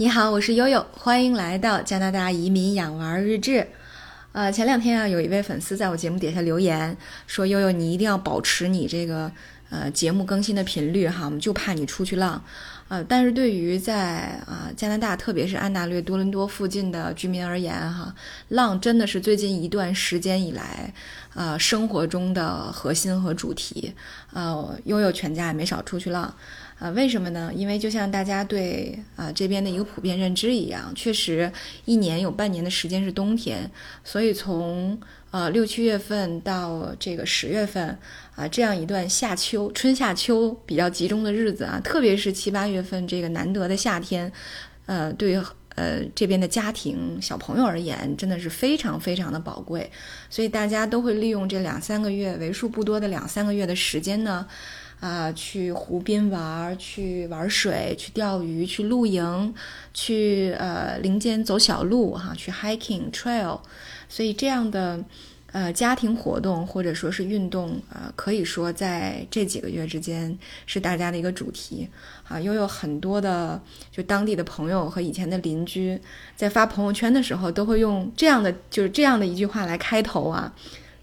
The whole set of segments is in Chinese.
你好，我是悠悠，欢迎来到加拿大移民养娃日志。呃，前两天啊，有一位粉丝在我节目底下留言说：“悠悠，你一定要保持你这个呃节目更新的频率哈，我们就怕你出去浪。”呃，但是对于在啊加拿大，特别是安大略、多伦多附近的居民而言哈，浪真的是最近一段时间以来呃生活中的核心和主题。呃，悠悠全家也没少出去浪。啊，为什么呢？因为就像大家对啊这边的一个普遍认知一样，确实一年有半年的时间是冬天，所以从呃六七月份到这个十月份啊这样一段夏秋春夏秋比较集中的日子啊，特别是七八月份这个难得的夏天，呃，对于呃这边的家庭小朋友而言，真的是非常非常的宝贵，所以大家都会利用这两三个月为数不多的两三个月的时间呢。啊，去湖边玩，去玩水，去钓鱼，去露营，去呃林间走小路哈，去 hiking trail，所以这样的呃家庭活动或者说是运动啊，可以说在这几个月之间是大家的一个主题啊。又有很多的就当地的朋友和以前的邻居在发朋友圈的时候，都会用这样的就是这样的一句话来开头啊，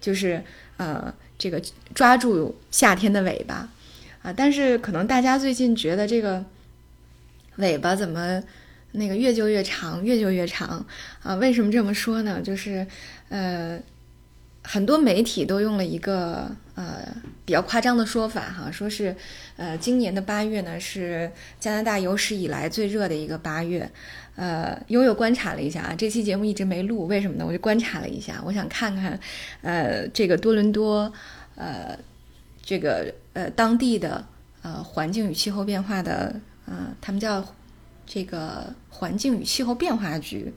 就是呃这个抓住夏天的尾巴。但是可能大家最近觉得这个尾巴怎么那个越揪越长，越揪越长啊？为什么这么说呢？就是呃，很多媒体都用了一个呃比较夸张的说法哈，说是呃今年的八月呢是加拿大有史以来最热的一个八月。呃，悠悠观察了一下啊，这期节目一直没录，为什么呢？我就观察了一下，我想看看呃这个多伦多呃。这个呃，当地的呃环境与气候变化的呃，他们叫这个环境与气候变化局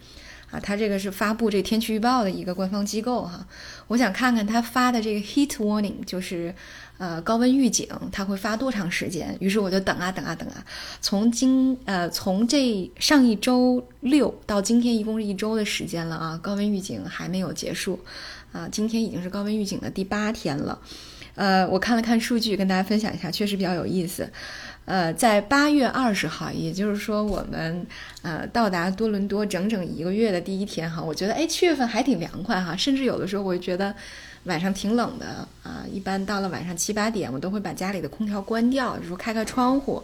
啊，它这个是发布这天气预报的一个官方机构哈。我想看看他发的这个 heat warning，就是呃高温预警，它会发多长时间？于是我就等啊等啊等啊，从今呃从这上一周六到今天，一共是一周的时间了啊，高温预警还没有结束啊，今天已经是高温预警的第八天了。呃，我看了看数据，跟大家分享一下，确实比较有意思。呃，在八月二十号，也就是说我们呃到达多伦多整整一个月的第一天哈，我觉得哎七月份还挺凉快哈，甚至有的时候我觉得晚上挺冷的啊。一般到了晚上七八点，我都会把家里的空调关掉，就说开开窗户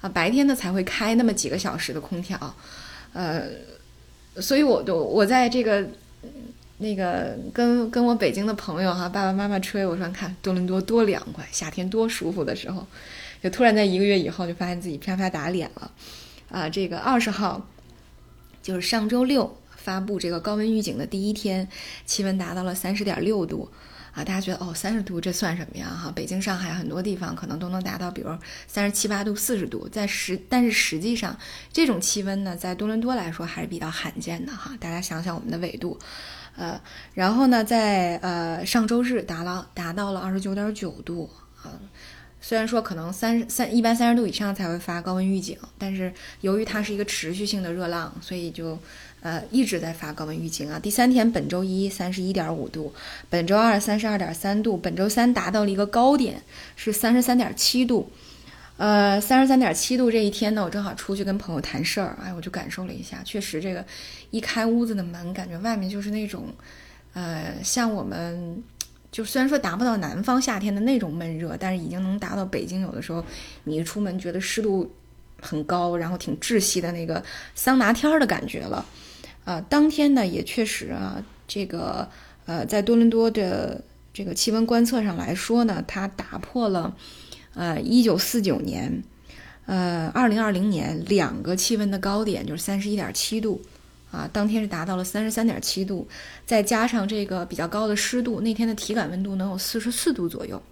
啊，白天呢才会开那么几个小时的空调。呃，所以我都我在这个。那个跟跟我北京的朋友哈，爸爸妈妈吹，我说看多伦多多凉快，夏天多舒服的时候，就突然在一个月以后就发现自己啪啪打脸了，啊，这个二十号就是上周六发布这个高温预警的第一天，气温达到了三十点六度，啊，大家觉得哦三十度这算什么呀哈？北京上海很多地方可能都能达到，比如三十七八度、四十度，在实但是实际上这种气温呢，在多伦多来说还是比较罕见的哈。大家想想我们的纬度。呃，然后呢，在呃上周日达到达到了二十九点九度啊，虽然说可能三三一般三十度以上才会发高温预警，但是由于它是一个持续性的热浪，所以就呃一直在发高温预警啊。第三天本周一三十一点五度，本周二三十二点三度，本周三达到了一个高点是三十三点七度。呃，三十三点七度这一天呢，我正好出去跟朋友谈事儿，哎，我就感受了一下，确实这个一开屋子的门，感觉外面就是那种，呃，像我们就虽然说达不到南方夏天的那种闷热，但是已经能达到北京有的时候你一出门觉得湿度很高，然后挺窒息的那个桑拿天儿的感觉了。啊，当天呢也确实啊，这个呃，在多伦多的这个气温观测上来说呢，它打破了。呃，一九四九年，呃，二零二零年两个气温的高点就是三十一点七度，啊，当天是达到了三十三点七度，再加上这个比较高的湿度，那天的体感温度能有四十四度左右，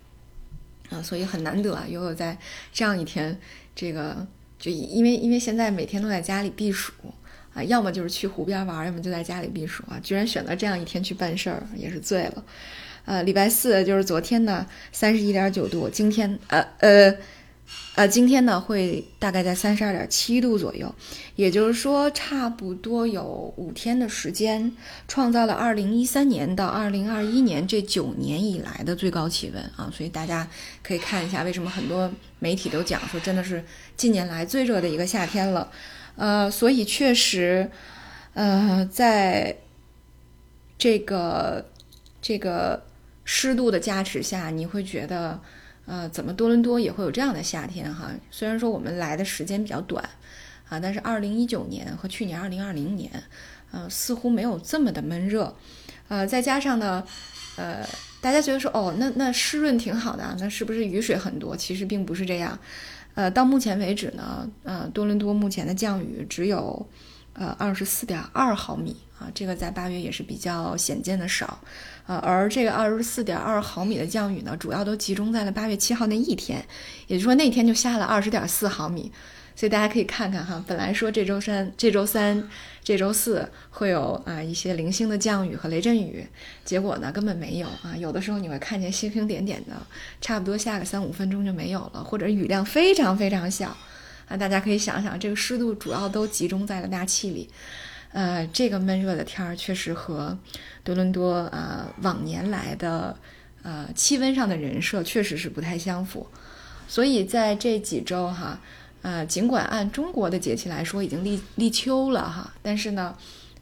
啊，所以很难得啊，有有在这样一天，这个就因为因为现在每天都在家里避暑啊，要么就是去湖边玩，要么就在家里避暑啊，居然选择这样一天去办事儿，也是醉了。呃，礼拜四就是昨天呢，三十一点九度。今天，呃呃呃，今天呢会大概在三十二点七度左右，也就是说，差不多有五天的时间，创造了二零一三年到二零二一年这九年以来的最高气温啊！所以大家可以看一下，为什么很多媒体都讲说，真的是近年来最热的一个夏天了。呃，所以确实，呃，在这个这个湿度的加持下，你会觉得，呃，怎么多伦多也会有这样的夏天哈？虽然说我们来的时间比较短，啊，但是二零一九年和去年二零二零年，呃，似乎没有这么的闷热，呃，再加上呢，呃，大家觉得说，哦，那那湿润挺好的，那是不是雨水很多？其实并不是这样，呃，到目前为止呢，呃，多伦多目前的降雨只有，呃，二十四点二毫米。啊，这个在八月也是比较显见的少，呃，而这个二十四点二毫米的降雨呢，主要都集中在了八月七号那一天，也就是说那天就下了二十点四毫米，所以大家可以看看哈，本来说这周三、这周三、这周四会有啊一些零星的降雨和雷阵雨，结果呢根本没有啊，有的时候你会看见星星点点的，差不多下个三五分钟就没有了，或者雨量非常非常小，啊，大家可以想想，这个湿度主要都集中在了大气里。呃，这个闷热的天儿确实和多伦多呃往年来的呃气温上的人设确实是不太相符，所以在这几周哈，呃，尽管按中国的节气来说已经立立秋了哈，但是呢，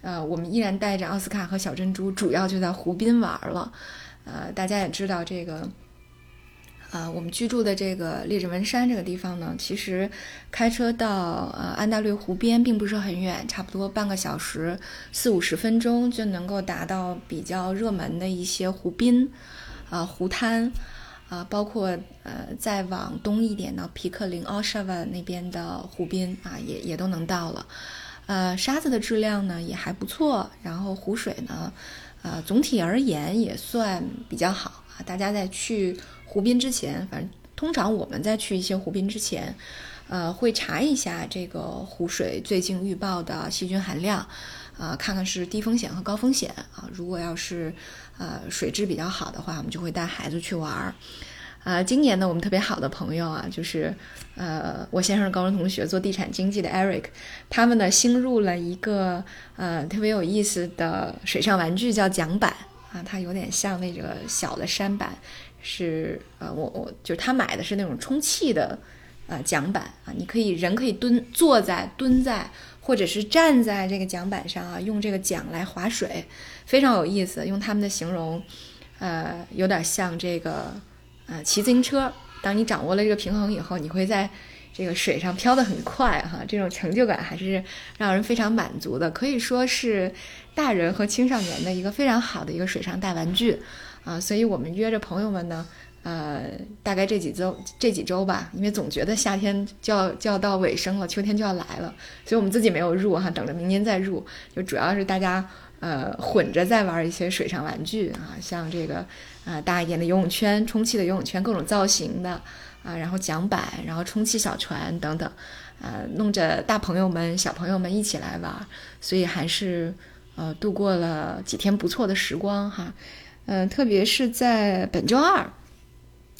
呃，我们依然带着奥斯卡和小珍珠，主要就在湖滨玩了。呃，大家也知道这个。啊，我们居住的这个列治文山这个地方呢，其实开车到呃安大略湖边并不是很远，差不多半个小时四五十分钟就能够达到比较热门的一些湖滨，啊湖滩，啊包括呃再往东一点呢，皮克林奥沙瓦那边的湖滨啊也也都能到了，呃沙子的质量呢也还不错，然后湖水呢，呃总体而言也算比较好啊，大家在去。湖滨之前，反正通常我们在去一些湖滨之前，呃，会查一下这个湖水最近预报的细菌含量，啊，看看是低风险和高风险啊。如果要是呃水质比较好的话，我们就会带孩子去玩儿。啊，今年呢，我们特别好的朋友啊，就是呃我先生的高中同学做地产经济的 Eric，他们呢新入了一个呃特别有意思的水上玩具，叫桨板啊，它有点像那个小的山板。是呃，我我就是他买的是那种充气的，呃，桨板啊，你可以人可以蹲坐在蹲在或者是站在这个桨板上啊，用这个桨来划水，非常有意思。用他们的形容，呃，有点像这个啊骑自行车。当你掌握了这个平衡以后，你会在这个水上飘得很快哈，这种成就感还是让人非常满足的，可以说是大人和青少年的一个非常好的一个水上大玩具。啊，所以我们约着朋友们呢，呃，大概这几周这几周吧，因为总觉得夏天就要就要到尾声了，秋天就要来了，所以我们自己没有入哈，等着明年再入。就主要是大家呃混着在玩一些水上玩具啊，像这个啊大一点的游泳圈、充气的游泳圈，各种造型的啊，然后桨板，然后充气小船等等，呃，弄着大朋友们、小朋友们一起来玩，所以还是呃度过了几天不错的时光哈。嗯，特别是在本周二，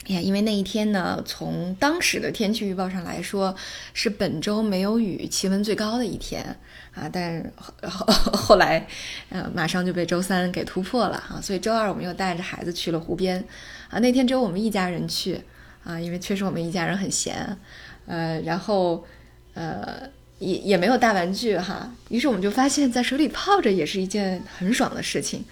呀，因为那一天呢，从当时的天气预报上来说，是本周没有雨、气温最高的一天啊。但后后来，呃，马上就被周三给突破了啊。所以周二我们又带着孩子去了湖边啊。那天只有我们一家人去啊，因为确实我们一家人很闲，呃，然后呃也也没有大玩具哈。于是我们就发现，在水里泡着也是一件很爽的事情。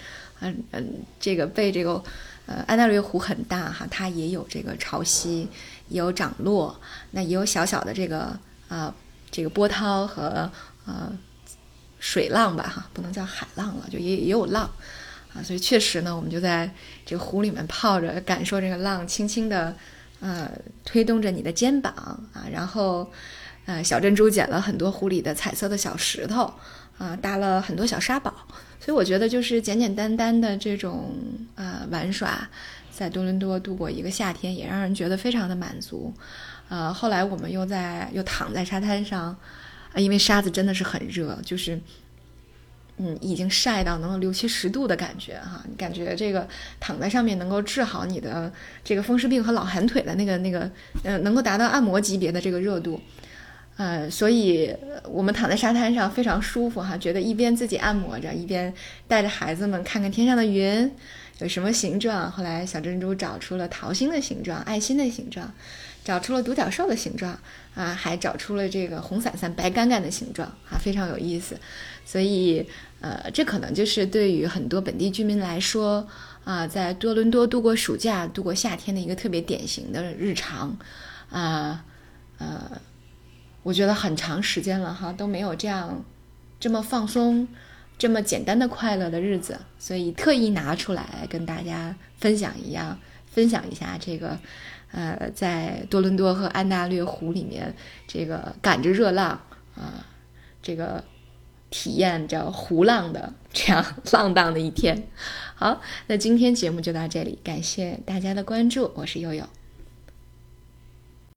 嗯嗯，这个被这个，呃，安大略湖很大哈，它也有这个潮汐，也有涨落，那也有小小的这个啊，这个波涛和呃水浪吧哈，不能叫海浪了，就也也有浪啊，所以确实呢，我们就在这个湖里面泡着，感受这个浪轻轻的呃推动着你的肩膀啊，然后呃小珍珠捡了很多湖里的彩色的小石头啊，搭了很多小沙堡。所以我觉得就是简简单单的这种呃玩耍，在多伦多度过一个夏天，也让人觉得非常的满足。呃，后来我们又在又躺在沙滩上，啊，因为沙子真的是很热，就是嗯已经晒到能有六七十度的感觉哈，你感觉这个躺在上面能够治好你的这个风湿病和老寒腿的那个那个呃能够达到按摩级别的这个热度。呃，所以我们躺在沙滩上非常舒服哈，觉得一边自己按摩着，一边带着孩子们看看天上的云有什么形状。后来小珍珠找出了桃心的形状、爱心的形状，找出了独角兽的形状啊，还找出了这个红伞伞白杆杆的形状啊，非常有意思。所以，呃，这可能就是对于很多本地居民来说啊，在多伦多度过暑假、度过夏天的一个特别典型的日常啊，呃，我觉得很长时间了哈都没有这样这么放松。这么简单的快乐的日子，所以特意拿出来跟大家分享一样，分享一下这个，呃，在多伦多和安大略湖里面，这个赶着热浪啊，这个体验着湖浪的这样浪荡的一天。好，那今天节目就到这里，感谢大家的关注，我是悠悠。